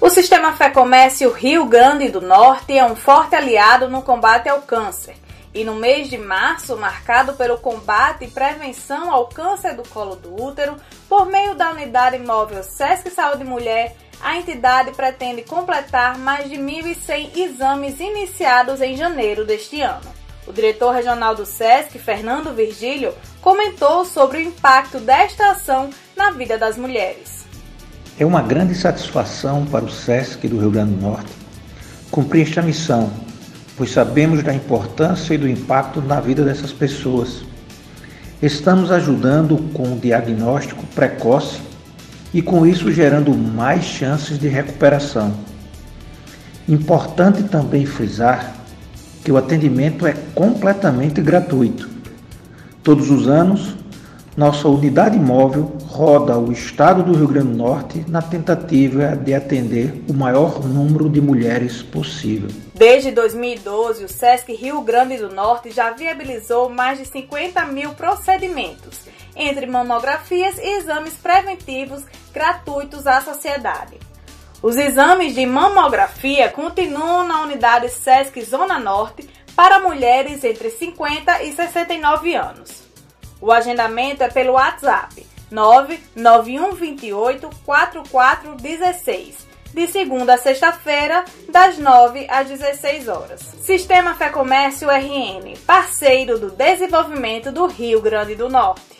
O Sistema Fé Comércio Rio Grande do Norte é um forte aliado no combate ao câncer. E no mês de março, marcado pelo combate e prevenção ao câncer do colo do útero, por meio da unidade móvel Sesc Saúde Mulher, a entidade pretende completar mais de 1.100 exames iniciados em janeiro deste ano. O diretor regional do SESC, Fernando Virgílio, comentou sobre o impacto desta ação na vida das mulheres. É uma grande satisfação para o SESC do Rio Grande do Norte cumprir esta missão, pois sabemos da importância e do impacto na vida dessas pessoas. Estamos ajudando com o diagnóstico precoce e com isso gerando mais chances de recuperação. Importante também frisar que o atendimento é completamente gratuito. Todos os anos, nossa unidade móvel roda o estado do Rio Grande do Norte na tentativa de atender o maior número de mulheres possível. Desde 2012, o SESC Rio Grande do Norte já viabilizou mais de 50 mil procedimentos, entre mamografias e exames preventivos gratuitos à sociedade. Os exames de mamografia continuam na unidade SESC Zona Norte para mulheres entre 50 e 69 anos. O agendamento é pelo WhatsApp 99128 4416, de segunda a sexta-feira, das 9 às 16 horas. Sistema Fé Comércio RN, parceiro do desenvolvimento do Rio Grande do Norte.